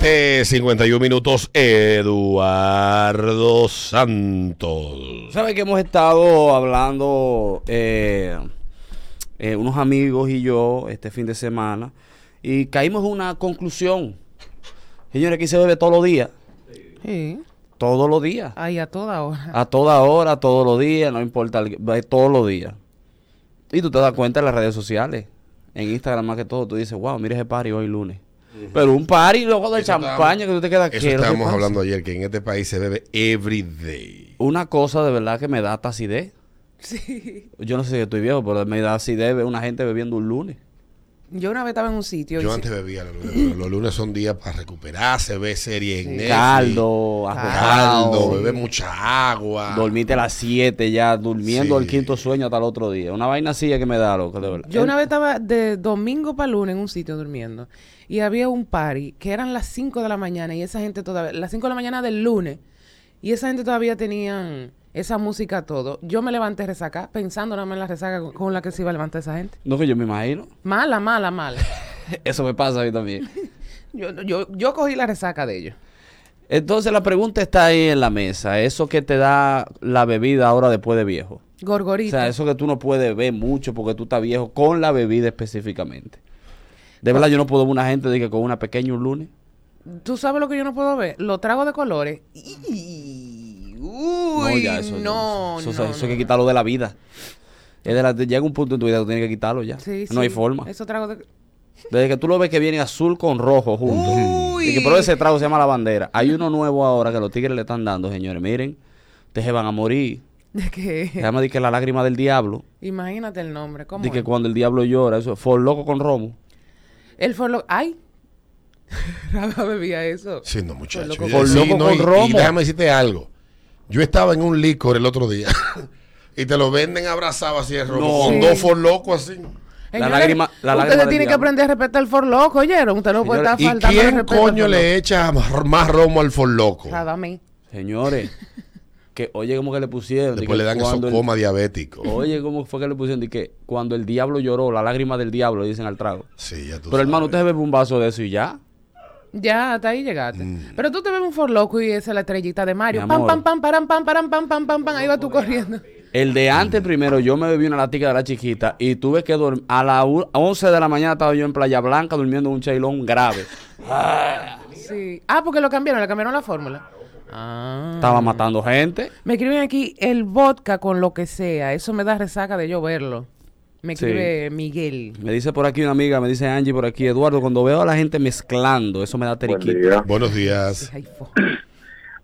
7, 51 minutos, Eduardo Santos. ¿Sabe que hemos estado hablando eh, eh, unos amigos y yo este fin de semana y caímos en una conclusión? Señores, aquí se bebe todos los días. Sí. Todos los días. Ahí a toda hora. A toda hora, todos los días, no importa, el- todos los días. Y tú te das cuenta en las redes sociales, en Instagram más que todo, tú dices, wow, mira ese party hoy lunes. Pero un party luego de Eso champaña que tú te quedas Eso ¿qué es lo que estábamos hablando ayer, que en este país se bebe every day. Una cosa de verdad que me da tacidez. Sí. Yo no sé si estoy viejo, pero me da acidez ver una gente bebiendo un lunes. Yo una vez estaba en un sitio. y Yo sí- antes bebía los lunes, pero los lunes son días para recuperarse, ver series en Netflix. Caldo, Caldo, beber mucha agua. dormite a las 7 ya, durmiendo Sí. el quinto sueño hasta el otro día. Una vaina así es que me da loco, de verdad. Yo una vez estaba de domingo para lunes en un sitio durmiendo y había un party que eran las 5 de la mañana y esa gente todavía, las 5 de la mañana del lunes, y esa gente todavía tenían esa música todo. Yo me levanté resaca pensando nada más en la resaca con, con la que se iba a levantar esa gente. No que yo me imagino. Mala, mala, mala. Eso me pasa a mí también. Yo, yo, yo cogí la resaca de ellos. Entonces la pregunta está ahí en la mesa. Eso que te da la bebida ahora después de viejo. O Gorgorita. sea, eso que tú no puedes ver mucho porque tú estás viejo con la bebida específicamente. De verdad, yo no puedo ver una gente de que con una pequeña un lunes. ¿Tú sabes lo que yo no puedo ver? Los tragos de colores. Y- Uy, ya, eso, no, eso, no, eso hay que no. quitarlo de la vida. Es de la- llega un punto en tu vida que tienes que quitarlo ya. Sí, no hay forma. Esos tragos de... Desde que tú lo ves que viene azul con rojo juntos. Uy. Y que pero ese trago se llama la bandera. Hay uno nuevo ahora que los tigres le están dando, señores. Miren, ustedes se van a morir. de Se que... llama de que la lágrima del diablo. Imagínate el nombre. ¿Cómo De que cuando el diablo llora, eso es for loco con romo. El forlo... ¡Ay! Rafa bebía eso. Sí, no, muchacho. loco con- sí, loco no, con y- y romo. déjame decirte algo. Yo estaba en un licor el otro día y te lo venden abrazado así de romo, No. con Sí. dos for locos así. Señores, lágrima- la lágrima Ustedes del tienen que aprender a respetar el forloco, ¿oyeron? Usted no puede Señores, estar ¿Y faltando quién respeto al coño le echa más, romo al for loco? Loco. Nada, a mí. Señores, que oye como que le pusieron. de Después le dan el- coma diabético. Oye, ¿cómo fue que le pusieron? De que cuando el diablo lloró, la lágrima del diablo, dicen al trago. Sí, ya tú Pero hermano, usted bebe un vaso de eso y ya. Ya, hasta ahí llegaste. Mm. Pero tú te ves un forloco y esa es la estrellita de Mario. Pam, pam, pam, param, pam, param, pam, pam, pam, pam. Ahí va tú corriendo. El de antes primero, yo me bebí una latica de la chiquita y tuve que dormir. A las 11 de la mañana estaba yo en Playa Blanca durmiendo en un chailón grave. Sí. Ah, porque lo cambiaron, le cambiaron la fórmula. Ah. Estaba matando gente. Me escriben aquí el vodka con lo que sea. Eso me da resaca de yo verlo. Me Sí. escribe Miguel. Me dice por aquí una amiga, me dice Angie por aquí, Eduardo, cuando veo a la gente mezclando, eso me da Buen teriquita. día. Buenos días.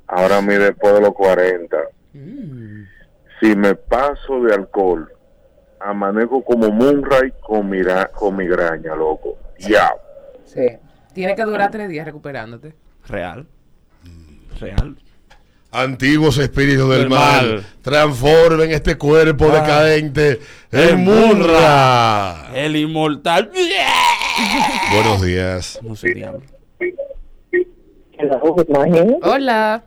Ahora mí después de los 40, Mm. si me paso de alcohol, amanezco como Moonray con, mira, con migraña, loco. Ya. Sí. Tiene que durar tres días recuperándote. Real. Real. Antiguos espíritus del, Del mal, mal. transformen este cuerpo Ah. decadente En Munra. El inmortal. Buenos días. No morning. Hola.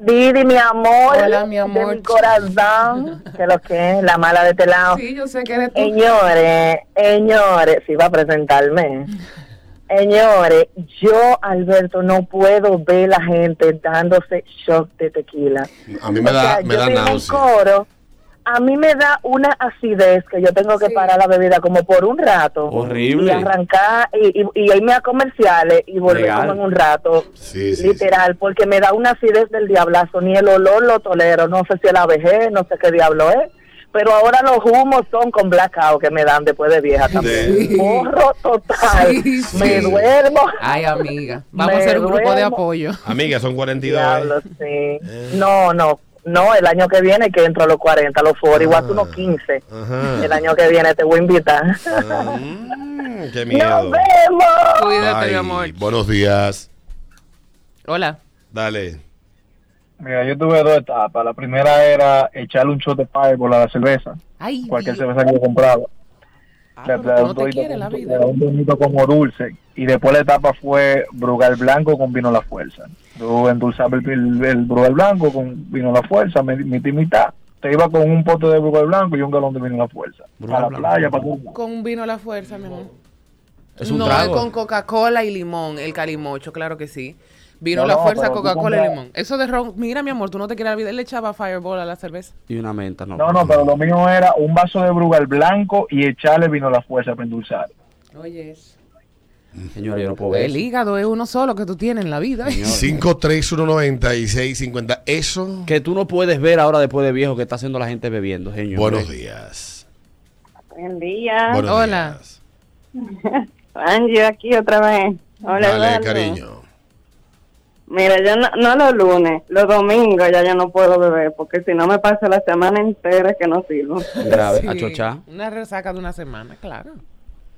Didi, mi amor. Hola, mi amor. De mi corazón. Que lo que es, la mala de este lado. Sí, yo sé que eres tú. Señores, señores, si va a presentarme. Señores, yo, Alberto, no puedo ver la gente dándose shock de tequila. A mí me O da, sea, me yo da náusea. coro, a mí me da una acidez que yo tengo que Sí. parar la bebida como por un rato. Horrible. Y arrancar y, y, y irme a comerciales y volver como en un rato. Sí, sí, literal, porque me da una acidez del diablazo. Ni el olor lo tolero. No sé si es la vejez, no sé qué diablo es. Pero ahora los humos son con blackout que me dan después de vieja también. Sí. Morro total. Sí, sí. Me duermo. Ay, amiga. Vamos Me a hacer un grupo de apoyo. Amiga, son 42. Diablo, ¿eh? No, no. No, el año que viene que entro a los 40, los 40, igual tú unos 15. Ajá. El año que viene te voy a invitar. Mm, qué ¡Nos miedo. vemos! Cuídate, Ay, mi amor. buenos días. Hola. Dale. Mira, yo tuve dos etapas. La primera era echarle un shot de Fireball a la cerveza, Ay, cualquier Dios. cerveza que yo compraba. Ah, Le- le un no te todito quieres la con- vida. le da un bonito como dulce. Y después la etapa fue Brugal Blanco con vino La Fuerza. Yo endulzaba el, el, el Brugal Blanco con vino La Fuerza, mi- mitad y mitad. Te iba con un pote de Brugal Blanco y un galón de vino La Fuerza. Brugal a la Blanco. playa, para. Con un vino a la fuerza, mi amor. Es un no, trago. es con Coca-Cola y limón, el calimocho, claro que sí. Vino No, la no, fuerza, Coca-Cola y limón. Eso de ron, mira mi amor, tú no te quieres olvidar, él le echaba Fireball a la cerveza. Y una menta, no. No, no, pero lo mío era un vaso de Brugal blanco y echarle vino la fuerza para endulzar. Oye, Señor, yo no puedo ver el hígado es uno solo que tú tienes en la vida. Señor. 5319650. Eso. Que tú no puedes ver ahora después de viejo que está haciendo la gente bebiendo, señor. Buenos días. Buen día. Buenos Hola. días. Angie aquí otra vez. Hola, Dale, cariño. Mira, yo no, no los lunes, los domingos ya yo no puedo beber porque si no me paso la semana entera que no sirvo. Grave, Sí, a chochar. Una resaca de una semana, claro.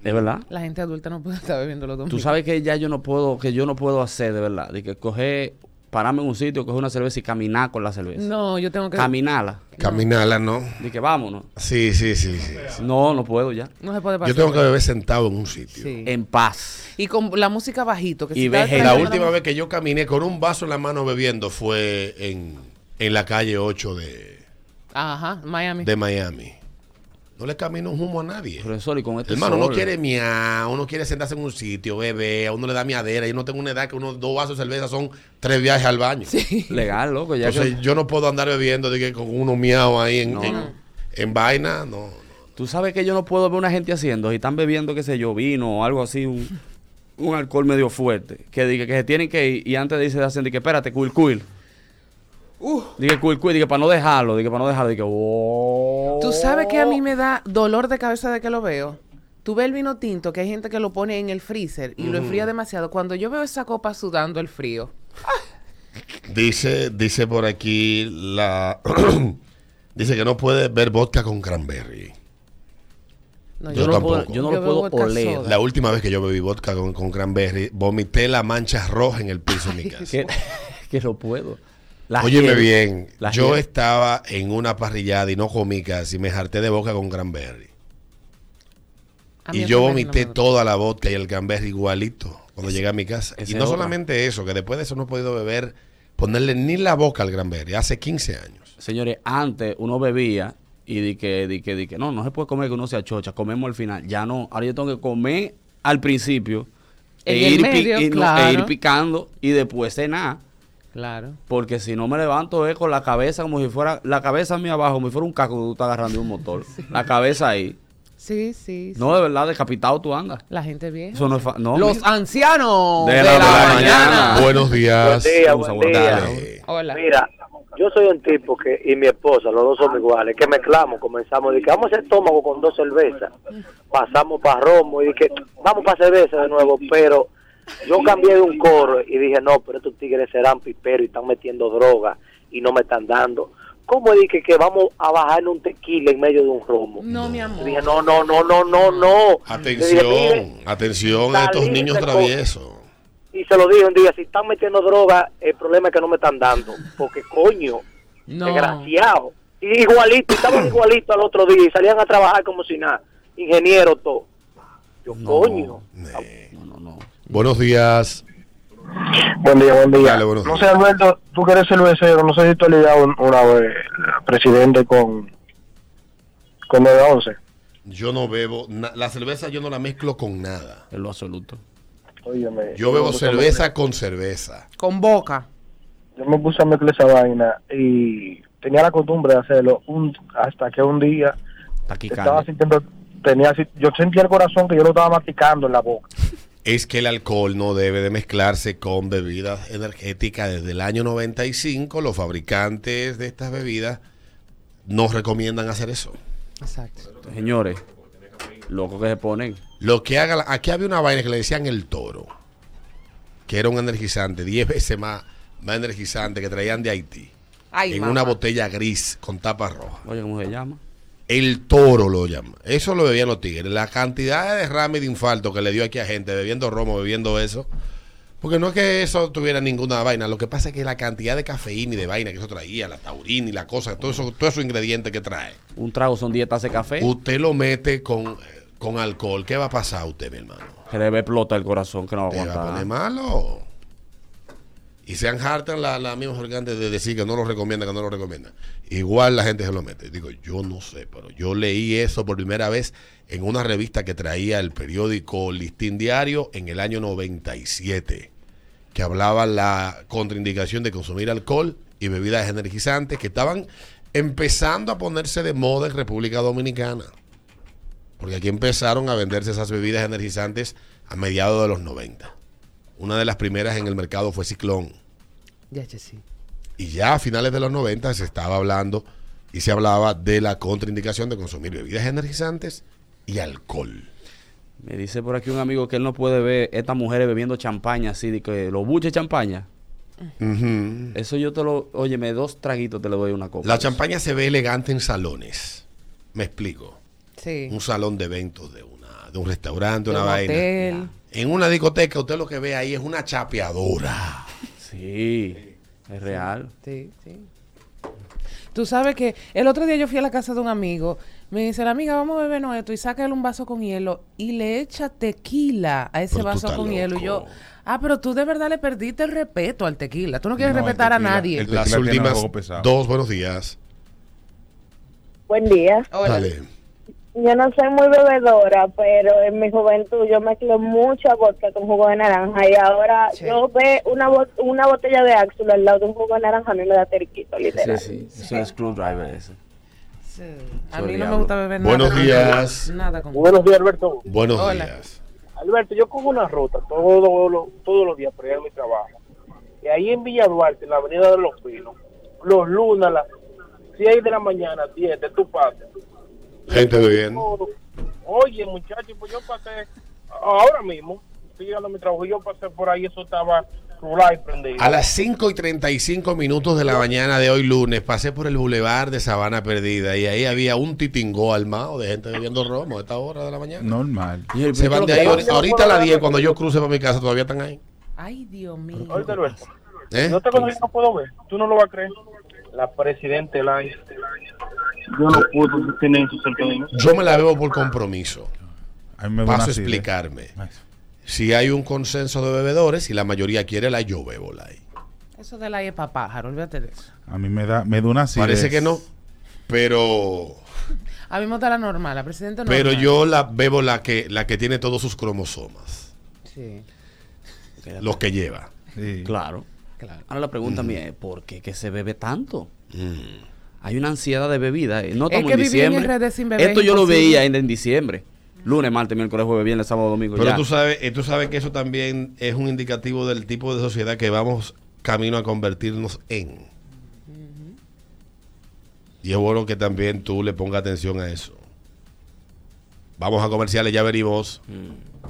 Es verdad. La gente adulta no puede estar bebiendo los Tú domingos. sabes que ya yo no puedo, que yo no puedo hacer de verdad. De que coger, pararme en un sitio, coger una cerveza y caminar con la cerveza. No, yo tengo que... Caminarla. Caminala, ¿no? De que vámonos. Sí, sí, sí, sí. sí. No, no puedo ya. No se puede pasar. Yo tengo que beber sentado en un sitio. Sí. En paz. Y con la música bajito. Que Y si veje- La última vez que yo caminé con un vaso en la mano bebiendo fue en, en la calle 8 de, Ajá, Miami. de Miami. No le camino un humo a nadie. Profesor, y con este Hermano, sol, uno quiere miar, uno quiere sentarse en un sitio, bebé, a uno le da miadera. Yo no tengo una edad que uno, dos vasos de cerveza son tres viajes al baño. Legal, loco. Ya Entonces que- yo no puedo andar bebiendo de que con unos miados ahí en, No, en, vaina, no. Tú sabes que yo no puedo ver una gente haciendo, y están bebiendo, qué sé yo, vino o algo así, un, un alcohol medio fuerte, que diga que se tienen que ir y antes de irse hacen, de que espérate, cuil, cuil. Dije cuil, cuil, dije para no dejarlo, dije para no dejarlo, dije, oh. Tú sabes que a mí me da dolor de cabeza de que lo veo. Tú ves el vino tinto, que hay gente que lo pone en el freezer y lo enfría demasiado. Cuando yo veo esa copa sudando el frío, Dice, dice por aquí la dice que no puede ver vodka con cranberry. no, Yo Yo, no puedo, yo no Yo lo puedo oler. soda. La última vez que yo bebí vodka con, con cranberry, vomité la mancha roja en el piso de mi casa. Que, que no puedo. La Óyeme hiel- bien, yo hiel- estaba en una parrillada y no comí casi, me harté de boca con cranberry. Y yo no vomité toda la vodka y el cranberry igualito cuando llegué a mi casa. Y no solamente eso, que después de eso no he podido beber, ponerle ni la boca al cranberry, hace 15 años. Señores, antes uno bebía y di que, di que, di que, no, no se puede comer que uno se achocha, comemos al final. Ya no, ahora yo tengo que comer al principio e, el ir, pi- medio, no- e ir picando y después cenar. Claro. Porque si no me levanto es con la cabeza como si fuera, la cabeza mía abajo, como si fuera un casco que tú estás agarrando de un motor. La cabeza ahí. Sí, sí. sí. No, de verdad, decapitado tú andas. La gente vieja. Eso no es no, Los ancianos De de, la la, mañana. mañana. Buenos días. Buen día, buen. Hola. Mira, yo soy un tipo que, y mi esposa, los dos somos iguales, que mezclamos, comenzamos, de que vamos a hacer estómago con dos cervezas, pasamos para romo y dije, vamos para cerveza de nuevo, pero yo cambié de un coro y dije, no, pero estos tigres serán piperos y están metiendo droga y no me están dando. ¿Cómo dije que vamos a bajar en un tequila en medio de un romo? No, mi Y amor. dije, no, no, no, no, no, no. Dije, "Mire, Atención, atención a estos niños con- traviesos. Y se lo dije un día, si están metiendo droga, el problema es que no me están dando. Porque coño, No. desgraciado. Y igualito, estaban igualitos al otro día y salían a trabajar como si nada. Ingeniero, todo. Yo, coño. No, no, no. Buenos días. Buen día, buen día. Dale, buenos no sé, Alberto, tú que eres cervecero, no sé si tú has ligado un- una vez, presidente, con, con 911. Yo no bebo, na- la cerveza yo no la mezclo con nada. En lo absoluto. Óyeme, Yo bebo cerveza con cerveza. Con boca. Yo me puse a mezclar esa vaina y tenía la costumbre de hacerlo un, hasta que un día estaba sintiendo, tenía, así- yo sentía el corazón que yo lo estaba masticando en la boca. Es que el alcohol no debe de mezclarse con bebidas energéticas. Desde el año 95 los fabricantes de estas bebidas nos recomiendan hacer eso. Exacto. Señores, loco que se ponen. Lo que haga, aquí había una vaina que le decían el toro, que era un energizante, 10 veces más, más energizante que traían de Haití, Ay, en mamá. una botella gris con tapa roja. Oye, ¿cómo se llama? El toro lo llaman. Eso lo bebían los tigres. La cantidad de derrame y de infarto que le dio aquí a gente bebiendo romo, bebiendo eso. Porque no es que eso tuviera ninguna vaina. Lo que pasa es que la cantidad de cafeína y de vaina que eso traía, la taurina y la cosa, todo eso, todos esos ingredientes que trae. Un trago son 10 tazas de café. Usted lo mete con, con alcohol. ¿Qué va a pasar a usted, mi hermano? Que le ve explota el corazón, que no va a ¿Te va a aguantar. poner malo? Y se hartan la, la misma fabricante de decir que no lo recomienda, que no lo recomienda. Igual la gente se lo mete. Digo, yo no sé, pero yo leí eso por primera vez en una revista que traía el periódico Listín Diario en el año 97, que hablaba la contraindicación de consumir alcohol y bebidas energizantes que estaban empezando a ponerse de moda en República Dominicana. Porque aquí empezaron a venderse esas bebidas energizantes a mediados de los 90. Una de las primeras en el mercado fue Ciclón. Ya, sí. Y ya a finales de los 90 se estaba hablando y se hablaba de la contraindicación de consumir bebidas energizantes y alcohol. Me dice por aquí un amigo que él no puede ver estas mujeres bebiendo champaña así, de que los buches champaña. Eso yo te lo, óyeme, dos traguitos te le doy una copa. La champaña se ve elegante en salones. Me explico. Sí. Un salón de eventos de una de un restaurante, De una un vaina. hotel. En una discoteca usted lo que ve ahí es una chapeadora. Sí, es real. Sí, sí. Tú sabes que el otro día yo fui a la casa de un amigo. Me dice la amiga, vamos a bebernos esto. Y saca él un vaso con hielo y le echa tequila a ese Pero vaso con hielo. Y yo, ah, pero tú de verdad le perdiste el respeto al tequila. Tú no quieres No, respetar a nadie. el- Las últimas dos buenos días. Buen día. Hola. Dale. Yo no soy muy bebedora, pero en mi juventud yo mezclé mucha vodka con jugo de naranja y ahora Sí. yo ve una bot- una botella de Axel al lado de un jugo de naranja a mí me da terquito, Sí, literal. sí, es un screwdriver ese. Sí. A Soy mí no me gusta beber nada. Buenos con- días. Nada con Buenos días, Alberto. Buenos Hola. días. Alberto, yo cojo una ruta todos los todos los días para ir a mi trabajo. Y ahí en Villa Duarte, en la Avenida de los Pinos, los lunes a las 6 de la mañana, 10 de tu parte. Gente. Todo. Oye, muchachos, pues yo pasé ahora mismo, estoy llegando a mi trabajo, y yo pasé por ahí, eso estaba rural y prendido. A las 5 y 35 minutos de la mañana de hoy lunes pasé por el bulevar de Sabana Perdida y ahí había un titingó armado de gente bebiendo romo a esta hora de la mañana. Normal. Señor, Se van ¿qué de ahí ahorita, a las 10 cuando yo cruce para mi casa todavía están ahí. Ay, Dios mío. ¿Eh? no te conozco, no puedo ver, tú no lo vas a creer. La presidente Lai, yo no puedo tener su. Yo me la veo por compromiso. A mí me da una Paso a explicarme. Si hay un consenso de bebedores y la mayoría quiere la, yo bebo la. Eso de la para pájaro, olvídate de eso. A mí me da, me da una acidez. Parece que no, pero A mí me gusta la normal, la presidenta normal. pero yo la bebo la que la que tiene todos sus cromosomas, Sí, los que lleva. Sí. Claro. Claro. Ahora la pregunta mía es, ¿por qué que se bebe tanto? Mm. Hay una ansiedad de bebida. eh. No Es que en diciembre. RD sin beber Esto es yo lo veía en, en diciembre. Lunes, martes, miércoles, jueves, viernes, sábado, domingo. Pero ya. tú sabes, eh, tú sabes que eso también es un indicativo del tipo de sociedad que vamos camino a convertirnos en. Y es bueno que también tú le pongas atención a eso. Vamos a comerciales, ya venimos. Mm.